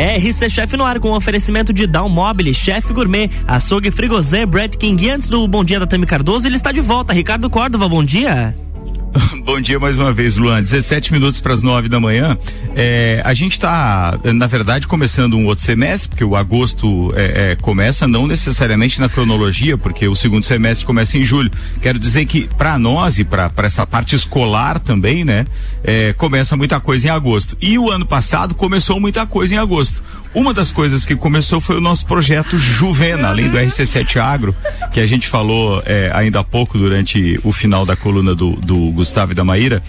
RC Chef no ar com oferecimento de Down Mobile, Chef Gourmet, Açougue Frigozé, Brad King. E antes do Bom Dia da Tami Cardoso, ele está de volta. Ricardo Córdova, bom dia. Bom dia mais uma vez, Luan. 17 minutos para as 9 da manhã. É, a gente está, na verdade, começando um outro semestre, porque o agosto é, é, começa não necessariamente na cronologia, porque o segundo semestre começa em julho. Quero dizer que para nós e para essa parte escolar também, né, é, começa muita coisa em agosto. E o ano passado começou muita coisa em agosto. Uma das coisas que começou foi o nosso projeto Juvena, além do RC7 Agro, que a gente falou é, ainda há pouco durante o final da coluna do, do Gustavo e da Maíra.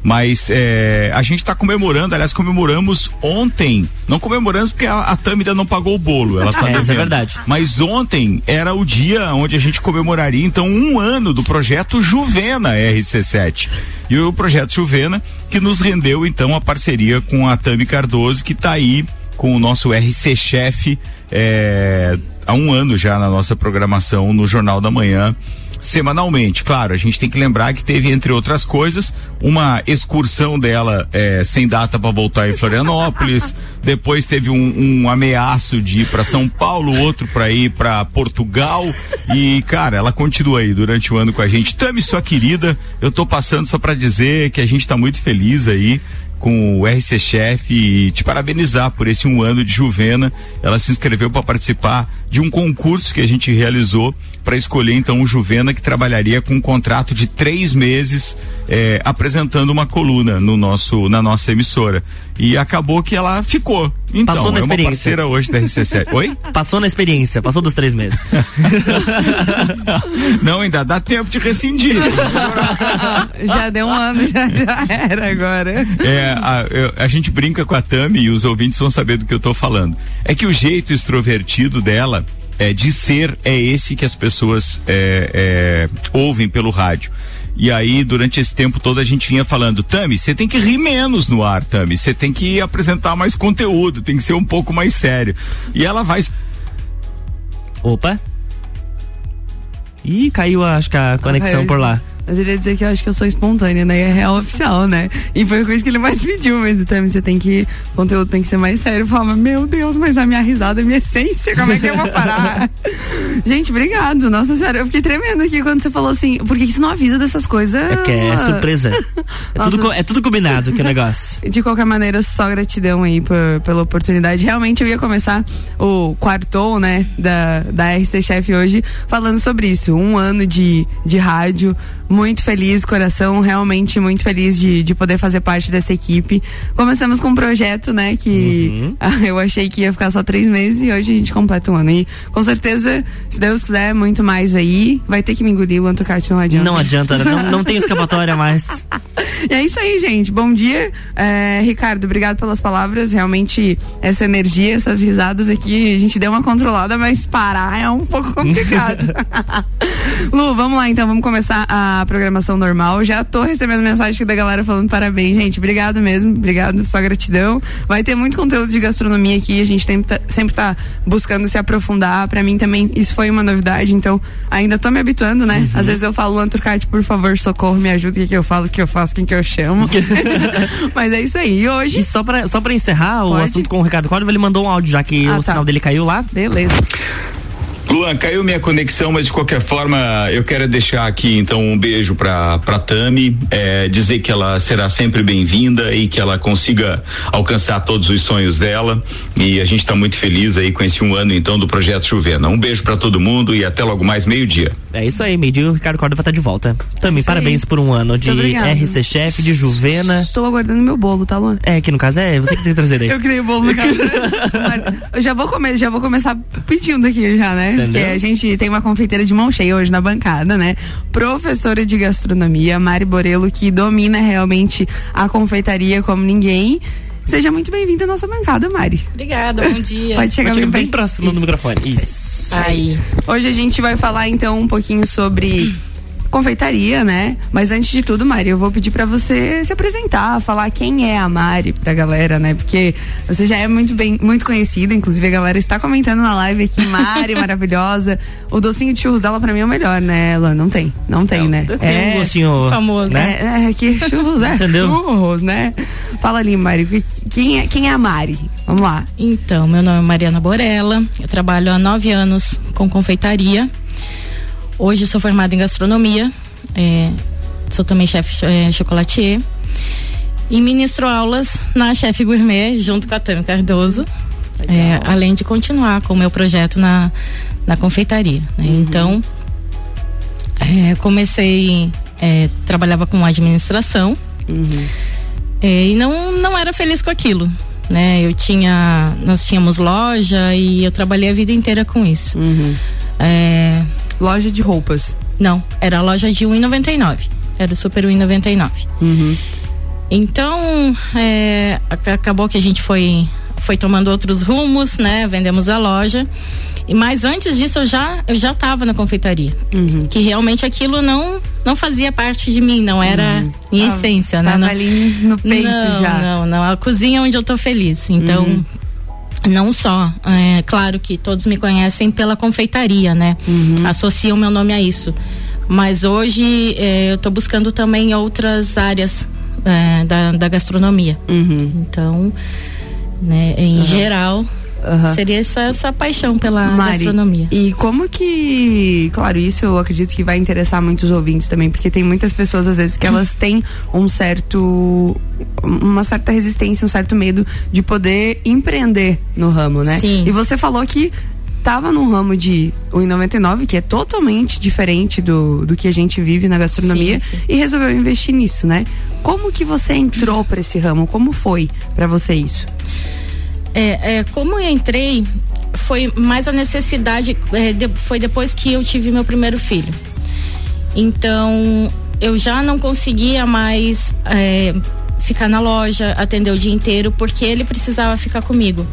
Mas é, a gente está comemorando, aliás, comemoramos ontem. Não comemoramos porque a, a Tami ainda não pagou o bolo. Ela tá é, é verdade. Mas ontem era o dia onde a gente comemoraria, então, um ano do projeto Juvena RC7. E o projeto Juvena, que nos rendeu, então, a parceria com a Tami Cardoso, que está aí com o nosso RC Chef é, há um ano já na nossa programação no Jornal da Manhã semanalmente. Claro, a gente tem que lembrar que teve, entre outras coisas, uma excursão dela é, sem data para voltar em Florianópolis. Depois teve um, um ameaço de ir para São Paulo, outro para ir para Portugal. E, cara, ela continua aí durante o ano com a gente. Tami, sua querida, eu tô passando só para dizer que a gente tá muito feliz aí com o RC Chef e te parabenizar por esse um ano de Juvena. Ela se inscreveu para participar de um concurso que a gente realizou para escolher então o Juvena que trabalharia com um contrato de três meses eh, apresentando uma coluna no nosso na nossa emissora e acabou que ela ficou. Então, passou na é experiência. uma parceira hoje da RC7. Oi? Passou na experiência, passou dos três meses. Não, ainda dá tempo de rescindir. já deu um ano, já, já era agora. É, a, eu, a, gente brinca com a Tami e os ouvintes vão saber do que eu tô falando. É que o jeito extrovertido dela é, de ser é esse que as pessoas é, é, ouvem pelo rádio. E aí, durante esse tempo todo, a gente vinha falando, Tami, você tem que rir menos no ar, Tami. Você tem que apresentar mais conteúdo, tem que ser um pouco mais sério. E ela vai. Opa! Ih, caiu, acho que a conexão por lá. Mas ele ia dizer que eu acho que eu sou espontânea, né? E é real oficial, né? E foi a coisa que ele mais pediu, mas também você tem que. O conteúdo tem que ser mais sério. Eu falava, meu Deus, mas a minha risada é minha essência, como é que eu vou parar? Gente, obrigado. Nossa senhora, eu fiquei tremendo aqui quando você falou assim, por que, que você não avisa dessas coisas? É porque é surpresa. É tudo, é tudo combinado que o negócio. De qualquer maneira, só gratidão aí por, pela oportunidade. Realmente eu ia começar o quartou, né, da, da RC Chef hoje, falando sobre isso. Um ano de, de rádio, muito feliz, coração realmente muito feliz de, de poder fazer parte dessa equipe. Começamos com um projeto, né, que uhum. eu achei que ia ficar só três meses e hoje a gente completa um ano. E com certeza, se Deus quiser, muito mais aí. Vai ter que me engolir, o Antrocart não adianta. Não adianta, não, não tem escapatória mais. e é isso aí, gente. Bom dia. É, Ricardo, obrigado pelas palavras. Realmente, essa energia, essas risadas aqui, a gente deu uma controlada, mas parar é um pouco complicado. Lu, vamos lá então, vamos começar a programação normal. Já tô recebendo mensagem da galera falando parabéns, gente. Obrigado mesmo, obrigado, só gratidão. Vai ter muito conteúdo de gastronomia aqui, a gente sempre tá, sempre tá buscando se aprofundar. Para mim também isso foi uma novidade, então ainda tô me habituando, né? Uhum. Às vezes eu falo, Anturcate, por favor, socorro, me ajuda, o que, que eu falo, o que eu faço, quem que eu chamo. Mas é isso aí. E hoje. E só pra, só pra encerrar Pode? o assunto com o Ricardo Córdova, ele mandou um áudio já que ah, o tá. sinal dele caiu lá. Beleza. Luan, caiu minha conexão, mas de qualquer forma eu quero deixar aqui então um beijo para para Tami, é, dizer que ela será sempre bem-vinda e que ela consiga alcançar todos os sonhos dela e a gente está muito feliz aí com esse um ano então do projeto Chuvena. Um beijo para todo mundo e até logo mais meio dia. É isso aí, meio dia o Ricardo Córdova tá de volta. Tami, parabéns aí. por um ano de RC Chef, de Juvena. Estou aguardando meu bolo, tá Luan? É, que no caso é você que tem que trazer aí. eu criei o bolo no caso. eu já vou comer, já vou começar pedindo aqui já, né? Entendeu? Porque a gente tem uma confeiteira de mão cheia hoje na bancada, né? Professora de gastronomia, Mari Borelo, que domina realmente a confeitaria como ninguém. Seja muito bem-vinda à nossa bancada, Mari. Obrigada, bom dia. Pode chegar, Pode bem, bem próximo Isso. do microfone. Isso. Aí. Hoje a gente vai falar então um pouquinho sobre confeitaria, né? Mas antes de tudo, Mari, eu vou pedir para você se apresentar, falar quem é a Mari da galera, né? Porque você já é muito bem, muito conhecida, inclusive a galera está comentando na live aqui, Mari, maravilhosa. O docinho de churros dela para mim é o melhor, né? Ela não tem, não tem, não, né? Tem é um docinho famoso, né? É, é que churros, é. Entendeu? Churros, né? Fala ali, Mari, quem é, quem é a Mari? Vamos lá. Então, meu nome é Mariana Borella, eu trabalho há nove anos com confeitaria. Hoje sou formada em gastronomia, é, sou também chefe é, chocolatier e ministro aulas na Chefe Gourmet junto com a Tami Cardoso, é, além de continuar com o meu projeto na, na confeitaria. Né? Uhum. Então, é, comecei, é, trabalhava com administração uhum. É, e não, não era feliz com aquilo. Né? Eu tinha, nós tínhamos loja e eu trabalhei a vida inteira com isso. Uhum. Loja de roupas? Não, era a loja de 1,99. Era o Super 1,99. Uhum. Então, é, acabou que a gente foi, foi tomando outros rumos, né? Vendemos a loja. E mas antes disso eu já eu já estava na confeitaria, uhum. que realmente aquilo não não fazia parte de mim, não era uhum. minha tava, essência, né? Tava não, ali no peito não, já. Não, não, a cozinha é onde eu tô feliz. Então, uhum. Não só, é claro que todos me conhecem pela confeitaria, né? Uhum. Associam meu nome a isso. Mas hoje é, eu estou buscando também outras áreas é, da, da gastronomia. Uhum. Então, né, em uhum. geral, Uhum. Seria essa, essa paixão pela Mari, gastronomia. E como que, claro, isso eu acredito que vai interessar muitos ouvintes também, porque tem muitas pessoas às vezes que elas têm um certo uma certa resistência, um certo medo de poder empreender no ramo, né? Sim. E você falou que estava num ramo de 1,99, que é totalmente diferente do, do que a gente vive na gastronomia, sim, sim. e resolveu investir nisso, né? Como que você entrou para esse ramo? Como foi para você isso? É, é, como eu entrei, foi mais a necessidade, é, de, foi depois que eu tive meu primeiro filho. Então, eu já não conseguia mais é, ficar na loja, atender o dia inteiro, porque ele precisava ficar comigo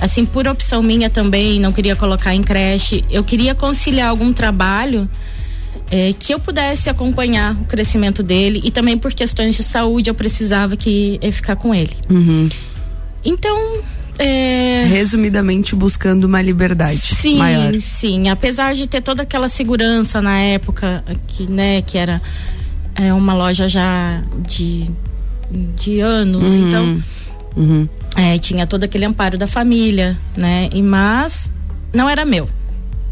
assim, por opção minha também, não queria colocar em creche, eu queria conciliar algum trabalho é, que eu pudesse acompanhar o crescimento dele e também por questões de saúde eu precisava que é, ficar com ele. Uhum. Então, é... Resumidamente buscando uma liberdade sim, maior. Sim, apesar de ter toda aquela segurança na época que, né, que era é, uma loja já de, de anos, uhum. então uhum. É, tinha todo aquele amparo da família, né? E mas não era meu.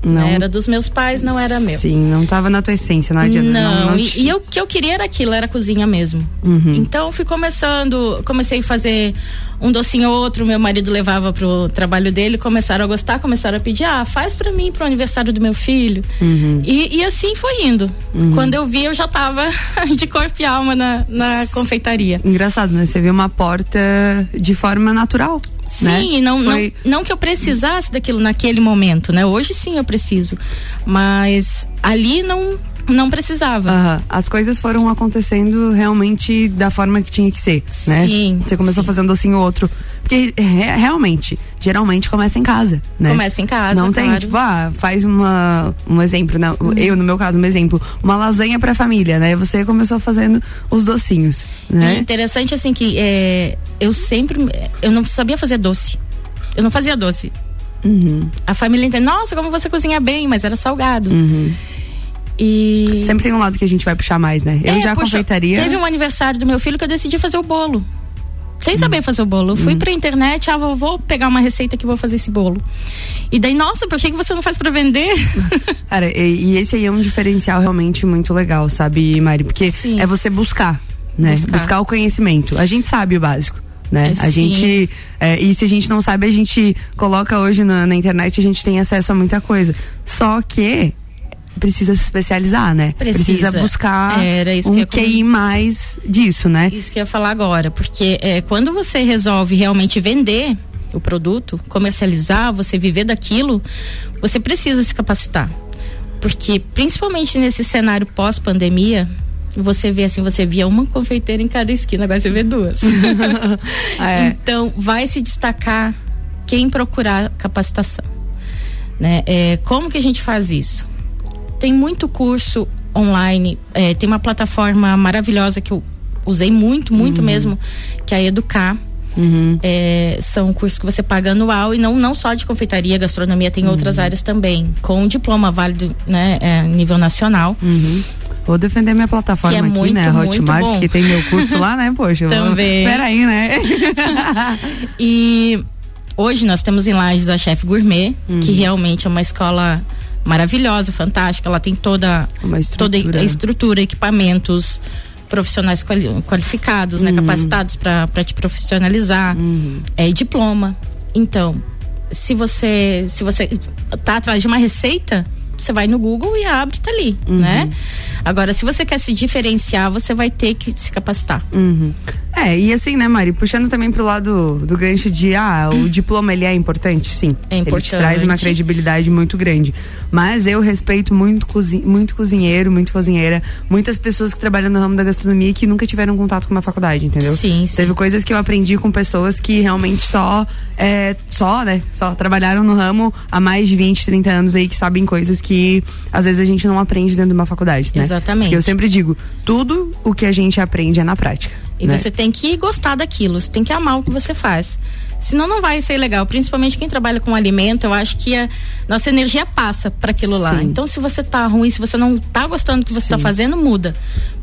Não. Era dos meus pais, não era meu. Sim, não estava na tua essência, não adianta. Não, não, não e, e, eu, o que eu queria era aquilo, era cozinha mesmo. Uhum. Então fui começando, comecei a fazer um docinho ou outro, meu marido levava pro trabalho dele, começaram a gostar, começaram a pedir, ah, faz para mim pro aniversário do meu filho. Uhum. E, e, assim foi indo. Uhum. Quando eu vi, eu já tava de corpo e alma na, na confeitaria. Engraçado, né? Você viu uma porta de forma natural. Sim, né? não, Foi... não, não que eu precisasse daquilo naquele momento, né? Hoje sim eu preciso. Mas ali não não precisava. Uhum. As coisas foram acontecendo realmente da forma que tinha que ser, né? Sim. Você começou sim. fazendo docinho outro. Porque re realmente, geralmente começa em casa, né? Começa em casa. Não tem, claro. tipo, ah, faz uma, um exemplo, né? Uhum. Eu, no meu caso, um exemplo, uma lasanha pra família, né? Você começou fazendo os docinhos, né? É interessante, assim, que é, eu sempre, eu não sabia fazer doce. Eu não fazia doce. Uhum. A família entende, nossa, como você cozinha bem, mas era salgado. Uhum. E. Sempre tem um lado que a gente vai puxar mais, né? Eu É, já puxa, confeitaria. Teve um aniversário do meu filho que eu decidi fazer o bolo. Sem saber fazer o bolo. Eu fui pra internet, ah, vou, vou pegar uma receita que vou fazer esse bolo. E daí, nossa, por que, que você não faz pra vender? Cara, e, e esse aí é um diferencial realmente muito legal, sabe, Mari? Porque Sim. é você buscar, né? Buscar. Buscar. o conhecimento. A gente sabe o básico. Né? É, a sim. gente é, e se a gente não sabe a gente coloca hoje na, na internet a gente tem acesso a muita coisa só que precisa se especializar, né? Precisa. buscar Era isso um que QI mais disso, né? Isso que eu ia falar agora, porque é, quando você resolve realmente vender o produto, comercializar, você viver daquilo, você precisa se capacitar. Porque principalmente nesse cenário pós-pandemia, você vê assim, você via uma confeiteira em cada esquina, agora você vê duas. É. Então, vai se destacar quem procurar capacitação. Né? É, como que a gente faz isso? Tem muito curso online, é, tem uma plataforma maravilhosa que eu usei muito, muito mesmo, que é a Educar. Uhum. É, são cursos que você paga anual e não, não só de confeitaria, gastronomia, tem outras áreas também, com diploma válido, né, é, nível nacional. Uhum. Vou defender minha plataforma Que é aqui, muito, né? muito Hotmart, bom. que tem meu curso lá, né? Poxa, eu vou- Também. Peraí, né? E Hoje nós temos em Lages a Chef Gourmet, uhum. que realmente é uma escola maravilhosa, fantástica. Ela tem toda, toda a estrutura, equipamentos, profissionais qualificados, né, uhum. né, capacitados para te profissionalizar, uhum. é diploma. Então, se você se você tá atrás de uma receita, você vai no Google e abre, tá ali, uhum. né? Agora, se você quer se diferenciar, você vai ter que se capacitar. Uhum. É, e assim, né, Mari, puxando também pro lado do gancho de, ah, o diploma ele é importante, sim. É importante. Ele traz uma credibilidade muito grande. Mas eu respeito muito, cozinhe, muito cozinheiro, muito cozinheira, muitas pessoas que trabalham no ramo da gastronomia que nunca tiveram contato com uma faculdade, entendeu? Sim, sim. Teve coisas que eu aprendi com pessoas que realmente só, é, só, né, só trabalharam no ramo há mais de 20, 30 anos aí, que sabem coisas que às vezes a gente não aprende dentro de uma faculdade, né? Exatamente. Porque eu sempre digo, tudo o que a gente aprende é na prática. E né? você tem que gostar daquilo, você tem que amar o que você faz. Senão não vai ser legal. Principalmente quem trabalha com alimento, eu acho que a nossa energia passa para aquilo Sim. lá. Então, se você tá ruim, se você não tá gostando do que você tá Sim. tá fazendo, muda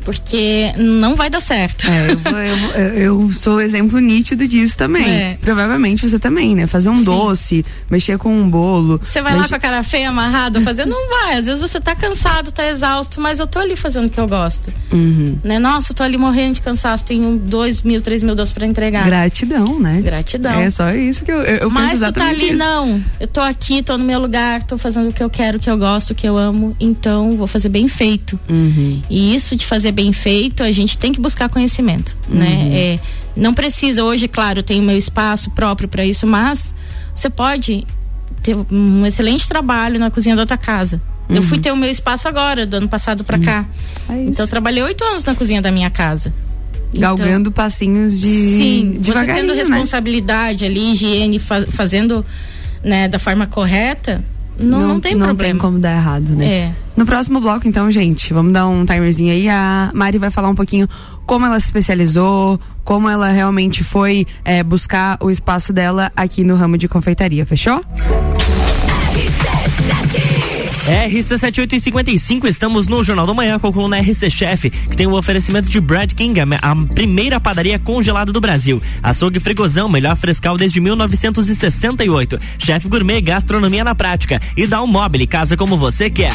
porque não vai dar certo. É, eu, eu, eu, sou exemplo nítido disso também. É. Provavelmente você também, né? Fazer um Sim. doce, mexer com um bolo. Você vai lá com a cara feia, amarrada, fazer, não vai. Às vezes você tá cansado, tá exausto, mas eu tô ali fazendo o que eu gosto. Uhum. Né? Nossa, eu tô ali morrendo de cansaço, tenho dois mil, três mil doces pra entregar. Gratidão, né? Gratidão. É só isso que eu, eu, eu Mas tu tá ali, isso. não. Eu tô aqui, tô no meu lugar, tô fazendo o que eu quero, o que eu gosto, o que eu amo. Então, vou fazer bem feito. Uhum. E isso de fazer bem feito, a gente tem que buscar conhecimento, né? uhum. né? É, não precisa hoje, claro, tem o meu espaço próprio para isso, mas você pode ter um excelente trabalho na cozinha da outra casa. Uhum. Eu fui uhum. ter o meu espaço agora, do ano passado para uhum. cá. É então eu trabalhei oito anos na cozinha da minha casa. Galgando então, passinhos de Sim, você tendo né? responsabilidade né? ali, higiene, fa fazendo né, da forma correta, não, não, não tem não problema. Não tem como dar errado, né? É. No próximo bloco, então, gente, vamos dar um timerzinho aí. A Mari vai falar um pouquinho como ela se especializou, como ela realmente foi é, buscar o espaço dela aqui no ramo de confeitaria, fechou? RC7855, estamos no Jornal da Manhã com a coluna RC Chef, que tem o um oferecimento de Brad King, a primeira padaria congelada do Brasil. Açougue Frigozão, melhor frescal desde 1968. Chef Gourmet, gastronomia na prática. E dá um mobile, casa como você quer.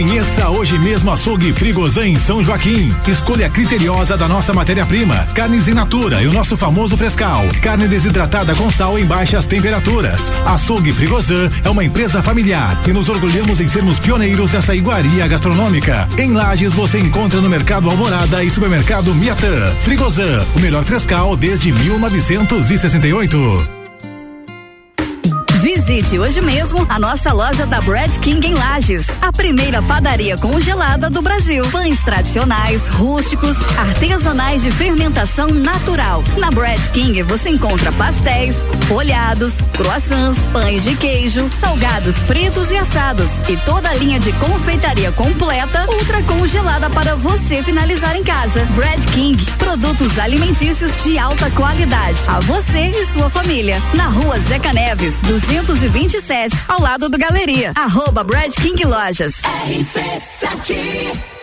Conheça hoje mesmo Açougue Frigozan em São Joaquim. Escolha criteriosa da nossa matéria-prima. Carnes in natura e o nosso famoso frescal. Carne desidratada com sal em baixas temperaturas. Açougue Frigozan é uma empresa familiar e nos orgulhamos em sermos pioneiros dessa iguaria gastronômica. Em Lages você encontra no Mercado Alvorada e Supermercado Miatã. Frigozan, o melhor frescal desde 1968. Visite hoje mesmo a nossa loja da Bread King em Lages, a primeira padaria congelada do Brasil. Pães tradicionais, rústicos, artesanais de fermentação natural. Na Bread King você encontra pastéis, folhados, croissants, pães de queijo, salgados fritos e assados e toda a linha de confeitaria completa, ultra congelada para você finalizar em casa. Bread King, produtos alimentícios de alta qualidade. A você e sua família. Na rua Zeca Neves, 227, ao lado do Galeria. Arroba Brad King Lojas. RC7 Chef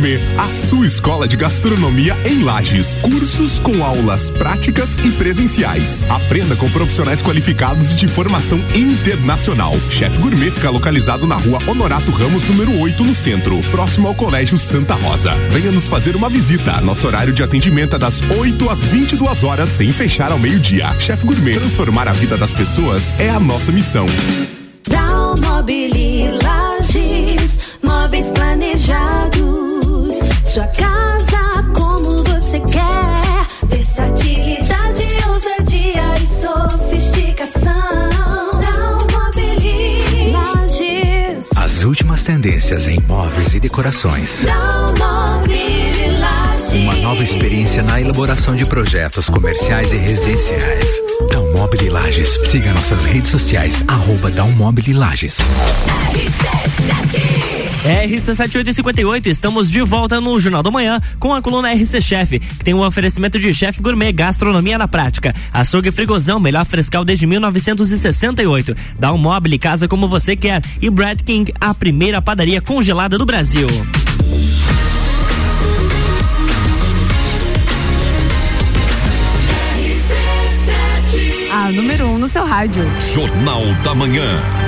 Gourmet, a sua escola de gastronomia em Lages. Cursos com aulas práticas e presenciais. Aprenda com profissionais qualificados de formação internacional. Chef Gourmet fica localizado na rua Honorato Ramos, número 8, no centro, próximo ao Colégio Santa Rosa. Venha nos fazer uma visita. Nosso horário de atendimento é das 8 às 22 horas, sem fechar ao meio-dia. Chef Gourmet, transformar a vida das pessoas é a nossa missão. Dalmobili Lages, móveis planejados sua casa como você quer. Versatilidade, ousadia e sofisticação. Lages. As últimas tendências em móveis e decorações. Uma nova experiência na elaboração de projetos comerciais e residenciais. Dalmobile Lages. Siga nossas redes sociais, arroba Dalmobile Lages. RC7. RC7858, estamos de volta no Jornal da Manhã com a coluna RC Chef, que tem um oferecimento de chefe gourmet gastronomia na prática. Açougue Frigozão, melhor frescal desde 1968. Dá um mobile casa como você quer. E Brad King, a primeira padaria congelada do Brasil. A número um no seu rádio. Jornal da Manhã.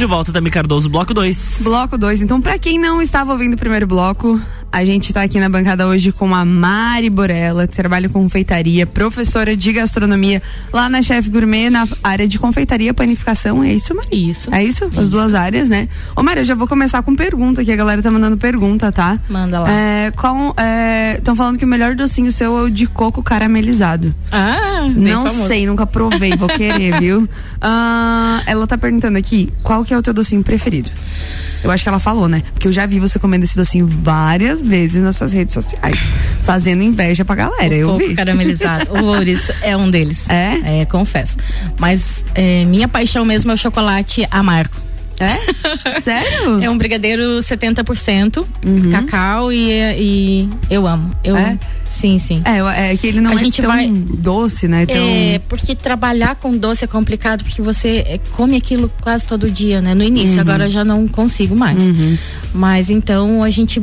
De volta, Tami Cardoso, bloco 2. Bloco 2. Então, pra quem não estava ouvindo o primeiro bloco, a gente tá aqui na bancada hoje com a Mari Borella, que trabalha com confeitaria, professora de gastronomia lá na Chef Gourmet, na área de confeitaria, panificação. É isso, Mari? Isso. É isso? As duas áreas, né? Ô, Mari, eu já vou começar com pergunta, que a galera tá mandando pergunta, tá? Manda lá. É, qual. Estão falando que o melhor docinho seu é o de coco caramelizado. Ah, Não famoso. sei, nunca provei, vou querer, viu? Ah, ela tá perguntando aqui, qual que é o teu docinho preferido? Eu acho que ela falou, né? Porque eu já vi você comendo esse docinho várias vezes nas suas redes sociais, fazendo inveja pra galera, eu Coco vi. caramelizado. O ouriço é um deles. É? É, confesso. Mas é, minha paixão mesmo é o chocolate amargo. É? Sério? É um brigadeiro 70% cacau e, e eu amo. Eu, É? Sim, sim. É, é que ele não A é gente tão vai- doce, né? Tão... É, porque trabalhar com doce é complicado, porque você é, come aquilo quase todo dia, né? No início, Uhum. agora eu já não consigo mais. Mas então a gente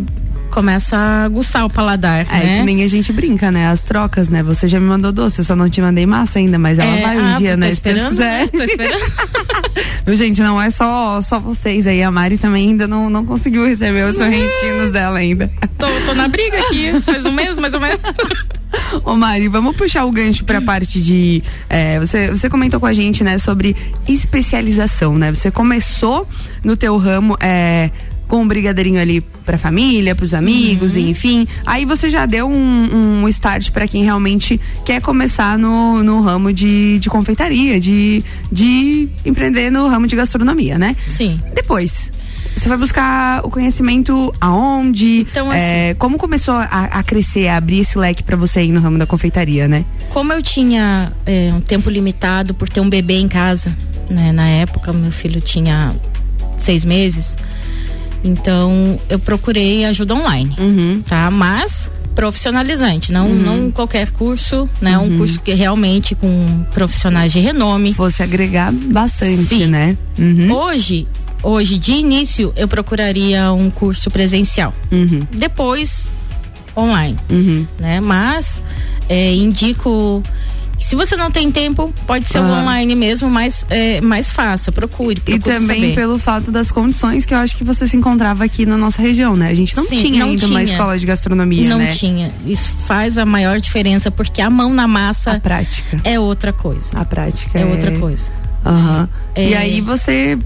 começa a aguçar o paladar, É né? que nem a gente brinca, né? As trocas, né? Você já me mandou doce, eu só não te mandei massa ainda, mas ela É, vai um ah, dia, né? Se Deus esperando, quiser. né? Tô esperando. Gente, não é só, só vocês aí. A Mari também ainda não, não conseguiu receber os sorrentinhos dela ainda. tô, tô na briga aqui, faz um mês mais ou menos. Ô Mari, vamos puxar o gancho pra parte de. é, você, você comentou com a gente, né, sobre especialização, né? Você começou no teu ramo. É, com um brigadeirinho ali pra família, pros amigos, enfim. Aí você já deu um, um start pra quem realmente quer começar no, no ramo de, de confeitaria, de, de empreender no ramo de gastronomia, né? Sim. Depois, você vai buscar o conhecimento aonde? Então, é, como começou a, a crescer, a abrir esse leque pra você ir no ramo da confeitaria, né? Como eu tinha é, um tempo limitado por ter um bebê em casa, né? Na época, meu filho tinha seis meses. Então, eu procurei ajuda online, Uhum. tá? Mas profissionalizante, não, não qualquer curso, né? Uhum. Um curso que realmente com profissionais de renome. Fosse agregar bastante, Sim. né? Uhum. Hoje, hoje de início, eu procuraria um curso presencial. Uhum. Depois, online, Uhum. né? Mas é, indico se você não tem tempo, pode ser o Aham. online mesmo, mas é, mais fácil. Procure, E procure também saber. pelo fato das condições que eu acho que você se encontrava aqui na nossa região, né? A gente não Sim, tinha não ainda uma tinha. escola de gastronomia, não né? tinha. Isso faz a maior diferença porque a mão na A massa prática. é outra coisa. A prática É outra coisa. Aham. É. E aí você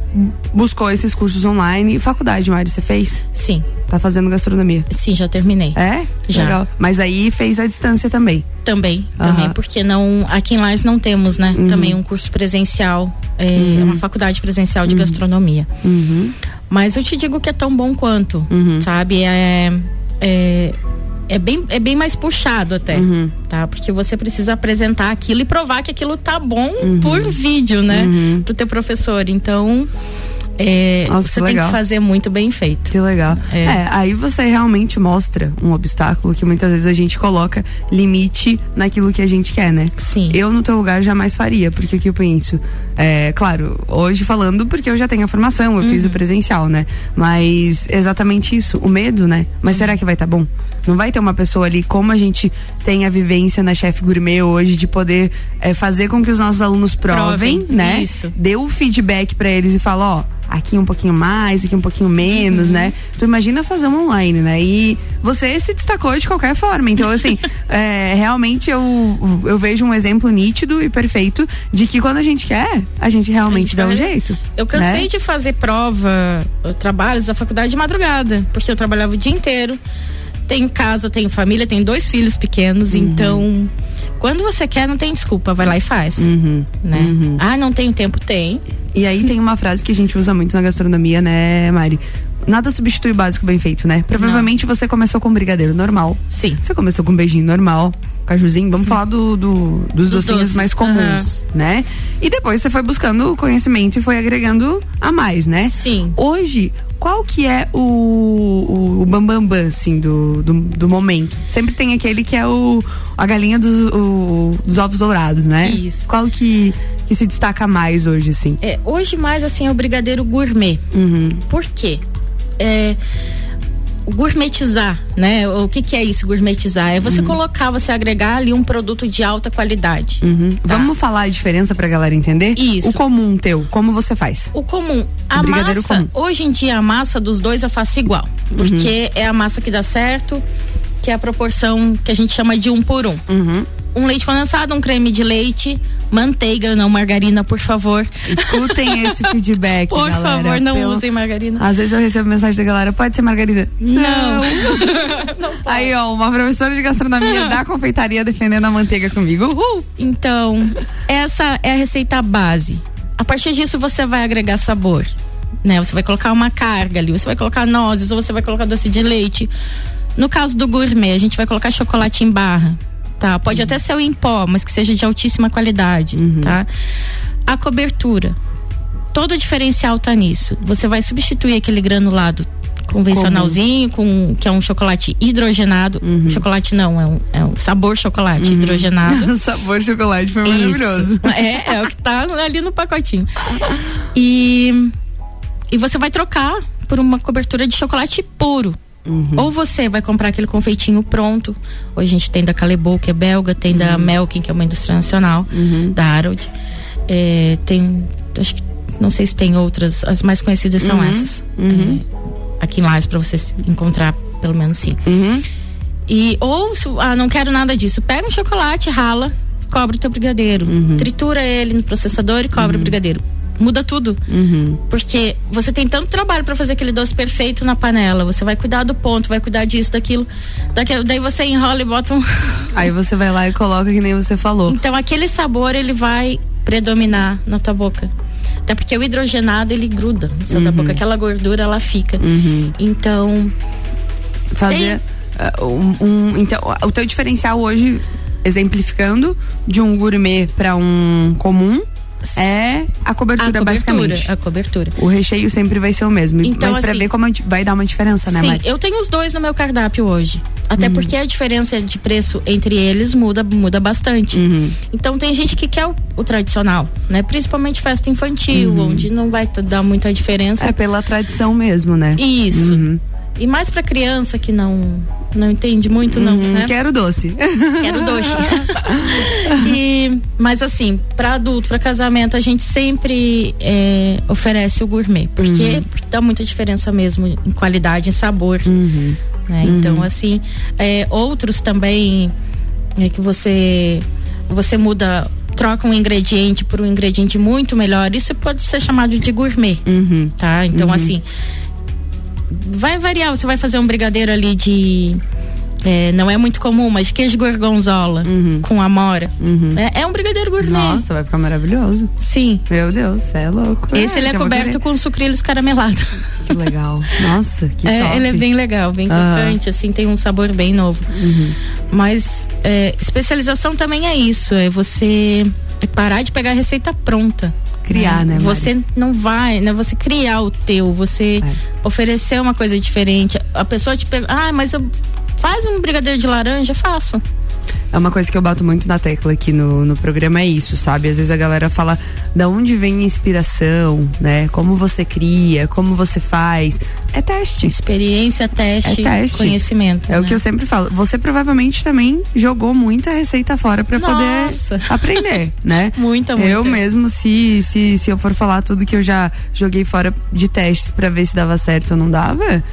buscou esses cursos online. E faculdade, Mari, você fez? Sim, Tá fazendo gastronomia. sim, já terminei. É? Já. Legal. Mas aí fez a distância também. Também, Aham. também, porque não. Aqui em Lages não temos, né? Uhum. Também um curso presencial, é, uma faculdade presencial de gastronomia. Uhum. Mas eu te digo que é tão bom quanto, Uhum. sabe? É, é, é, bem, é bem mais puxado até, Uhum. tá? Porque você precisa apresentar aquilo e provar que aquilo tá bom Uhum. por vídeo, né? Do teu professor. Então, é, Nossa, você que tem que fazer muito bem feito. Que legal. É. É. aí você realmente mostra um obstáculo que muitas vezes a gente coloca limite naquilo que a gente quer, né? Sim. Eu, no teu lugar, jamais faria, porque o que eu penso? É, claro, hoje falando porque eu já tenho a formação, eu Uhum. fiz o presencial, né? Mas exatamente isso, o medo, né? Mas será que vai estar bom? Não vai ter uma pessoa ali, como a gente tem a vivência na Chef Gourmet hoje, de poder é, fazer com que os nossos alunos provem, Provem, né? isso. Dê o feedback pra eles e fala, ó, aqui um pouquinho mais, aqui um pouquinho menos, Uhum. né? Tu imagina fazer um online, né? E você se destacou de qualquer forma. Então, assim, é, realmente eu, eu vejo um exemplo nítido e perfeito de que quando a gente quer, a gente realmente A gente dá um vai- jeito. Eu cansei né? de fazer prova, eh, trabalhos da faculdade de madrugada, porque eu trabalhava o dia inteiro. Tenho casa, tenho família, tenho dois filhos pequenos, então quando você quer, não tem desculpa, vai lá e faz. Uhum. Né? Ah, não tenho tempo? Tem. E aí tem uma frase que a gente usa muito na gastronomia, né, Mari? Nada substitui o básico bem feito, né? Provavelmente você começou com um brigadeiro normal. Sim. Você começou com um beijinho normal, cajuzinho, vamos falar do, do- dos, Dos docinhos doces, mais comuns, né? E depois você foi buscando conhecimento e foi agregando a mais, né? Sim. Hoje, qual que é o, o, o bambambam, bam, bam, assim, do, do, do momento? Sempre tem aquele que é o, a galinha dos, o- dos ovos dourados, né? Isso. Qual que, que se destaca mais hoje, assim? É, hoje mais assim é o brigadeiro gourmet. Uhum. Por quê? É, gourmetizar, né? O que, que é isso, gourmetizar? É você colocar, você agregar ali um produto de alta qualidade. Uhum. Tá. Vamos falar a diferença pra galera entender? Isso. O comum teu, como você faz? O comum, a O massa, comum. hoje em dia a massa dos dois eu faço igual, porque é a massa que dá certo, que é a proporção que a gente chama de um por um. Uhum. Um leite condensado, um creme de leite, manteiga, não margarina, por favor. Escutem esse feedback, Por galera. favor, não pelo- usem margarina. Às vezes eu recebo mensagem da galera, pode ser margarida? Não. Aí, ó, uma professora de gastronomia da confeitaria defendendo a manteiga comigo. Uhul! Então, essa é a receita base. A partir disso, você vai agregar sabor. Né? Você vai colocar uma carga ali, você vai colocar nozes, ou você vai colocar doce de leite. No caso do gourmet, a gente vai colocar chocolate em barra. Tá? Pode até ser o em pó, mas que seja de altíssima qualidade. Tá? A cobertura. Todo o diferencial tá nisso. Você vai substituir aquele granulado convencionalzinho, com, que é um chocolate hidrogenado. Chocolate não, é um, é um sabor chocolate hidrogenado. O sabor chocolate foi Isso. maravilhoso. É, é o que tá ali no pacotinho. E, e você vai trocar por uma cobertura de chocolate puro. Ou você vai comprar aquele confeitinho pronto. Hoje a gente tem da Calebo, que é belga, tem da Melkin, que é uma indústria nacional, da Harold. É, tem, acho que, não sei se tem outras, as mais conhecidas são essas. É, aqui em Lages, pra você encontrar, pelo menos sim. E, ou, ah, não quero nada disso. Pega um chocolate, rala, cobra o teu brigadeiro. Tritura ele no processador e cobra o brigadeiro. Muda tudo. Porque você tem tanto trabalho para fazer aquele doce perfeito na panela. Você vai cuidar do ponto, vai cuidar disso, daquilo. Daqui, daí você enrola e bota um. Aí você vai lá e coloca que nem você falou. Então aquele sabor ele vai predominar na tua boca. Até porque o hidrogenado ele gruda na Uhum. tua boca, aquela gordura ela fica. Então Fazer ah, um, um- Então, o teu diferencial hoje, exemplificando, de um gourmet pra um comum, é a cobertura, a cobertura, basicamente. a cobertura. O recheio sempre vai ser o mesmo. Então, Mas pra assim- ver como vai dar uma diferença, né, Sim, Mari? eu tenho os dois no meu cardápio hoje. Até Uhum. porque a diferença de preço entre eles muda, muda bastante. Uhum. Então tem gente que quer o, o tradicional, né? Principalmente festa infantil, onde não vai dar muita diferença. Uhum. É pela tradição mesmo, né? Isso. Uhum. E mais pra criança que não não entende muito, não, Hum, né? Quero doce. Quero doce. e, mas assim, para adulto, para casamento, a gente sempre é, oferece o gourmet, porque Uhum. dá muita diferença mesmo em qualidade, em sabor. Uhum. né? Então, assim, é, outros também é que você você muda, troca um ingrediente por um ingrediente muito melhor. Isso pode ser chamado de gourmet, Uhum. tá? Então, assim, vai variar. Você vai fazer um brigadeiro ali de. é, não é muito comum, mas queijo gorgonzola com amora. É, é um brigadeiro gourmet. Nossa, vai ficar maravilhoso. Sim. Meu Deus, é louco. Esse ele é já vou coberto com sucrilhos caramelados. Que legal. Nossa, que É, top. ele é bem legal, bem Ah. Uhum. crocante, assim, tem um sabor bem novo. Mas é, especialização também é isso, é você parar de pegar a receita pronta. Criar, né, Mari? Você não vai, né? Você criar o teu, você É. oferecer uma coisa diferente. A pessoa te pergunta, ah, mas eu faz um brigadeiro de laranja, faço. É uma coisa que eu bato muito na tecla aqui no, no programa, é isso, sabe? Às vezes a galera fala da onde vem a inspiração, né? Como você cria, como você faz. É teste. Experiência, teste, É teste. conhecimento. É o né? que eu sempre falo. Você provavelmente também jogou muita receita fora pra Nossa. poder aprender, né? Muita, muita. Eu mesmo, se, se, se eu for falar tudo que eu já joguei fora de testes pra ver se dava certo ou não dava,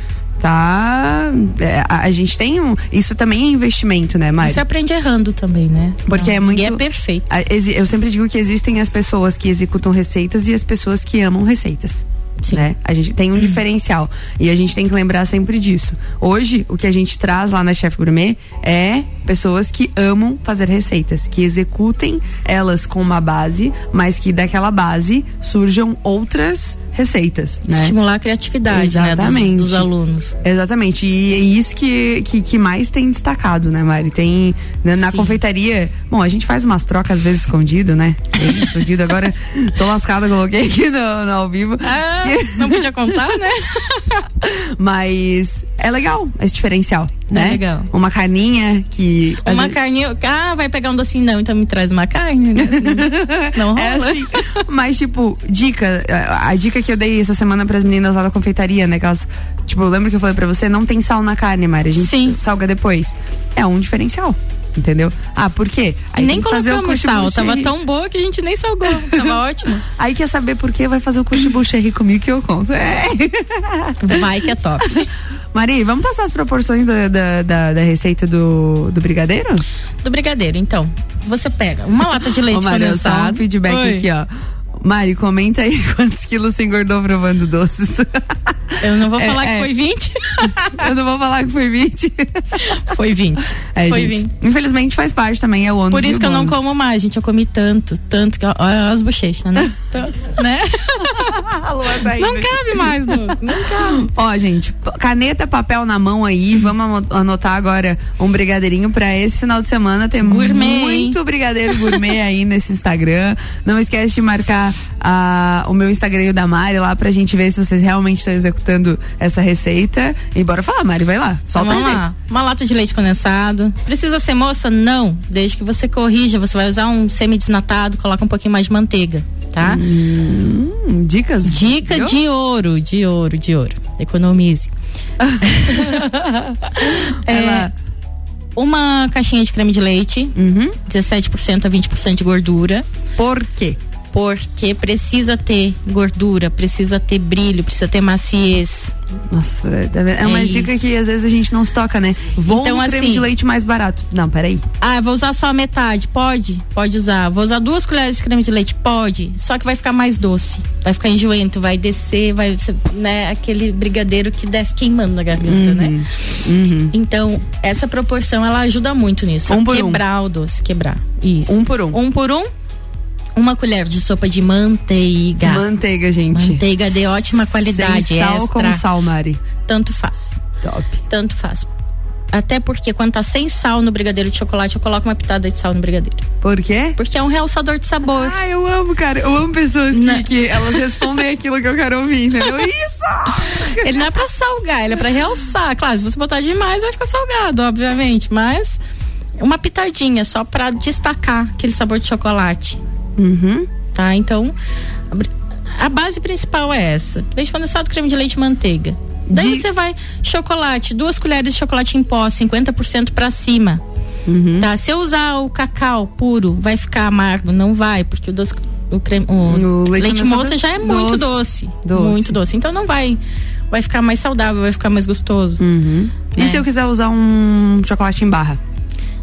tá. é, a, gente tem um. Isso também é investimento, né, Mari? Você aprende errando também, né? Porque Não, é muito. É perfeito. Eu sempre digo que existem as pessoas que executam receitas e as pessoas que amam receitas. Né? A gente tem um diferencial e a gente tem que lembrar sempre disso. Hoje, o que a gente traz lá na Chef Gourmet é pessoas que amam fazer receitas, que executem elas com uma base, mas que daquela base surjam outras receitas, né? Estimular a criatividade né, dos, Exatamente. dos alunos. Exatamente. E é isso que, que, que mais tem destacado, né, Mari? Tem na Sim. confeitaria. Bom, a gente faz umas trocas às vezes escondido, né? Bem escondido. Agora tô lascada, coloquei aqui no, no ao vivo. Ah, não podia contar, né? Mas é legal esse diferencial, né? legal. Uma carninha que. Uma vezes- carninha. Ah, vai pegar um docinho, não, então me traz uma carne. né? Não rola. É assim. Mas, tipo, dica, a, a dica que eu dei essa semana pras meninas lá da confeitaria, né? Que elas, tipo, lembra que eu falei pra você? Não tem sal na carne, Mari. A gente Sim. salga depois. É um diferencial. Entendeu? Ah, por quê? Aí nem colocamos sal, tava tão boa que a gente nem salgou. Tava ótimo. Aí quer saber por quê? Vai fazer o curso de bucherri comigo que eu conto. É. Vai que é top. Mari, vamos passar as proporções da, da, da, da receita do, do brigadeiro? Do brigadeiro, então. Você pega uma lata de leite Ô, Mari, só um condensado. feedback Oi. aqui, ó. Mari, comenta aí quantos quilos você engordou provando doces. Eu não vou É, falar é. que foi 20. Eu não vou falar que foi 20. Foi 20. É, foi gente, 20. Infelizmente faz parte também, é o ônus Por isso que eu não como mais, gente. Eu comi tanto, tanto que ó, as bochechas, né? Então, né? Não cabe mais. Não cabe. Ó, gente, caneta, papel na mão aí. Vamos amo- anotar agora um brigadeirinho pra esse final de semana. Tem Gourmet, hein? muito brigadeiro gourmet aí nesse Instagram. Não esquece de marcar ah, o meu Instagram e o da Mari lá pra gente ver se vocês realmente estão executando essa receita. E bora falar, Mari, vai lá. Então Solta a vamos receita. lá. Uma lata de leite condensado. Precisa ser moça? Não. Desde que você corrija, você vai usar um semi-desnatado, coloca um pouquinho mais de manteiga, tá? Hum, dicas? Dica viu? de ouro, de ouro, de ouro. Economize. Ela. É, uma caixinha de creme de leite, Uhum. 17% a 20% de gordura. Por quê? Porque precisa ter gordura, precisa ter brilho, precisa ter maciez. Nossa, é, é uma É dica isso. que às vezes a gente não se toca, né? Vou Então, creme assim- de leite mais barato. Não, peraí. Ah, vou usar só a metade? Pode? Pode usar. Vou usar duas colheres de creme de leite? Pode. Só que vai ficar mais doce. Vai ficar enjoento, vai descer, vai ser, né, aquele brigadeiro que desce queimando na garganta, né? Uhum. Então, essa proporção ela ajuda muito nisso. Um por um. quebrar o doce, quebrar. Isso. Um por um. Um por um. Uma colher de sopa de manteiga. Manteiga, gente. Manteiga de ótima qualidade, Sem sal extra. com sal, Mari. Tanto faz. Top. Tanto faz. Até porque quando tá sem sal no brigadeiro de chocolate, eu coloco uma pitada de sal no brigadeiro. Por quê? Porque é um realçador de sabor. Ah, eu amo, cara. Eu amo pessoas que, que elas respondem aquilo que eu quero ouvir, entendeu? Isso! Ele não é pra salgar, ele é pra realçar. Claro, se você botar demais, vai ficar salgado, obviamente. Mas uma pitadinha só pra destacar aquele sabor de chocolate. Uhum. Tá? Então, a base principal é essa: leite condensado, creme de leite e manteiga. Daí De- você vai chocolate, duas colheres de chocolate em pó, 50% pra cima. Uhum. Tá? Se eu usar o cacau puro, vai ficar amargo? Não vai, porque o doce o, creme, o O leite leite, condensado moça já é doce. muito doce, Doce. muito doce. Então não vai vai ficar mais saudável, vai ficar mais gostoso. Uhum. E É. se eu quiser usar um chocolate em barra?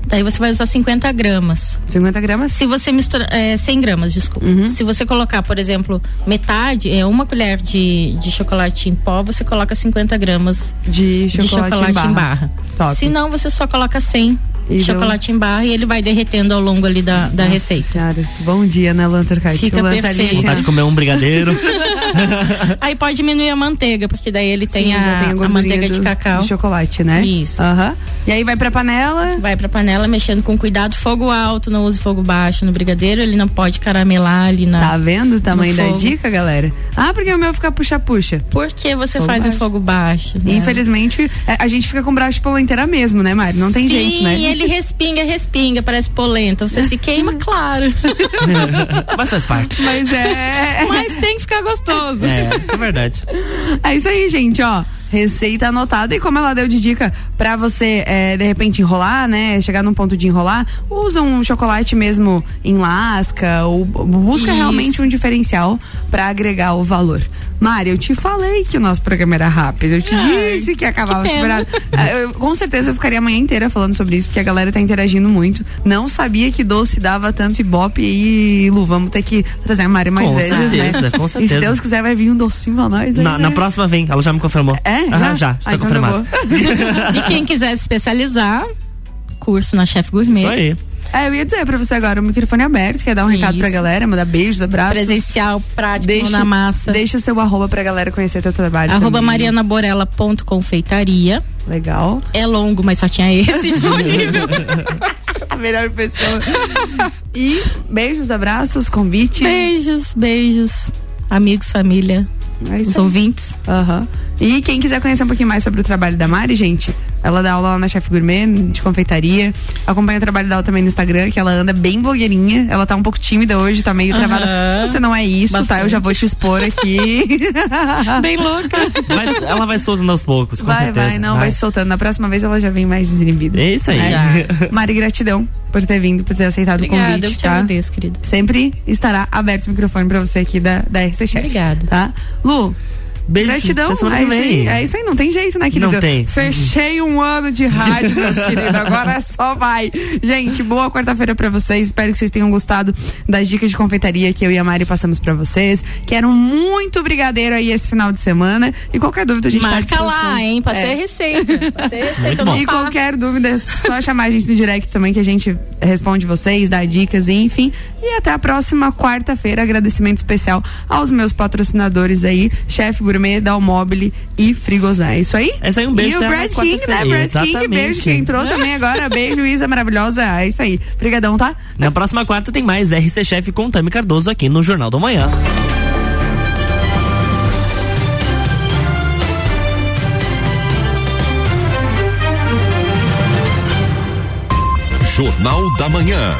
Daí você vai usar 50 gramas. 50 gramas? Se você misturar. É, 100 gramas, desculpa. Uhum. Se você colocar, por exemplo, metade, é uma colher de, de chocolate em pó, você coloca 50 gramas De chocolate, de chocolate em barra. em barra. Top. Se não, você só coloca 100 E chocolate em barra e ele vai derretendo ao longo ali da, da Nossa receita. Senhora. Bom dia, né, Luan Turcati? Fica tá ali, perfeito. assim, Vontade de comer um brigadeiro. Aí pode diminuir a manteiga, porque daí ele tem, Sim, a, tem a gordurinha manteiga de do- cacau. De chocolate, né? Isso. Aham. E aí vai pra panela. Vai pra panela mexendo com cuidado, fogo alto, não use fogo baixo no brigadeiro, ele não pode caramelar ali na. Tá vendo o tamanho da dica, galera? Ah, porque o meu fica puxa-puxa. Por que você Fogo faz baixo. em fogo baixo? né? Infelizmente, é, a gente fica com braço de polenteira mesmo, né, Mari? Não tem Sim, jeito, né? ele respinga, respinga, parece polenta. Você se queima, claro. Mas faz parte. Mas é. Mas tem que ficar gostoso. É, isso é verdade. É isso aí, gente, ó. Receita anotada e como ela deu de dica pra você é, de repente enrolar, né? Chegar num ponto de enrolar, usa um chocolate mesmo em lasca ou busca Isso. realmente um diferencial pra agregar o valor. Mari, eu te falei que o nosso programa era rápido. Eu te Ai, disse que acabava que. Ah, eu- com certeza eu ficaria a manhã inteira falando sobre isso, porque a galera tá interagindo muito. Não sabia que doce dava tanto ibope e Lu, vamos ter que trazer a Mari mais Com vezes, né? certeza, com E se certeza. Deus quiser, vai vir um docinho pra nós. aí, Na, né? na próxima vem, ela já me confirmou. É? Aham, já, Ah, está então tá confirmado. bom. E quem quiser se especializar, curso na Chef Gourmet. Isso aí. É, eu ia dizer pra você agora, o microfone aberto, quer dar um recado pra Isso. galera, mandar beijos, abraços. Presencial, prático, Deixa, na massa. Deixa o seu arroba pra galera conhecer teu trabalho. Arroba também. marianaborella.confeitaria. Legal. É longo, mas só tinha esse disponível. A melhor pessoa. e beijos, abraços, convites. beijos, beijos. Amigos, família, É isso os aí. ouvintes. Aham. E quem quiser conhecer um pouquinho mais sobre o trabalho da Mari, gente, ela dá aula lá na Chef Gourmet, de confeitaria. Acompanha o trabalho dela também no Instagram, que ela anda bem blogueirinha. Ela tá um pouco tímida hoje, tá meio Aham. travada. Você não é isso, tá? Eu Bastante. já vou te expor aqui. Bem louca. Mas ela vai soltando aos poucos, com vai, certeza. vai, não, vai se soltando. Na próxima vez ela já vem mais desinibida. É isso aí. É. Mari, gratidão por ter vindo, por ter aceitado o Obrigada, eu convite, te tá? agradeço, querido. Sempre estará aberto o microfone pra você aqui da, da RC Chef. Obrigada. Tá? Lu, Beijo. Gratidão, até semana é que isso, aí, é isso aí, não tem jeito, né, querido? Não tem. Fechei um ano de rádio, meus queridos, agora é só vai. Gente, boa quarta-feira pra vocês, espero que vocês tenham gostado das dicas de confeitaria que eu e a Mari passamos pra vocês. Quero muito brigadeiro aí esse final de semana e qualquer dúvida a gente tá Marca disposição. lá, hein? Passei É. a receita. Passei a receita. Muito bom. não E qualquer dúvida, é só chamar a gente no direct também que a gente responde vocês, dá dicas, enfim. E até a próxima quarta-feira. Agradecimento especial aos meus patrocinadores aí, Chef Gourmet, Dalmobile e Frigozan. É isso aí? É isso aí, um beijo, E o Brad King, né? Brad King, Exatamente. beijo que entrou também agora. Beijo, Isa maravilhosa. É isso aí. Obrigadão, tá? Na próxima quarta tem mais RC Chef com Tami Cardoso aqui no Jornal do Manhã. Jornal da Manhã.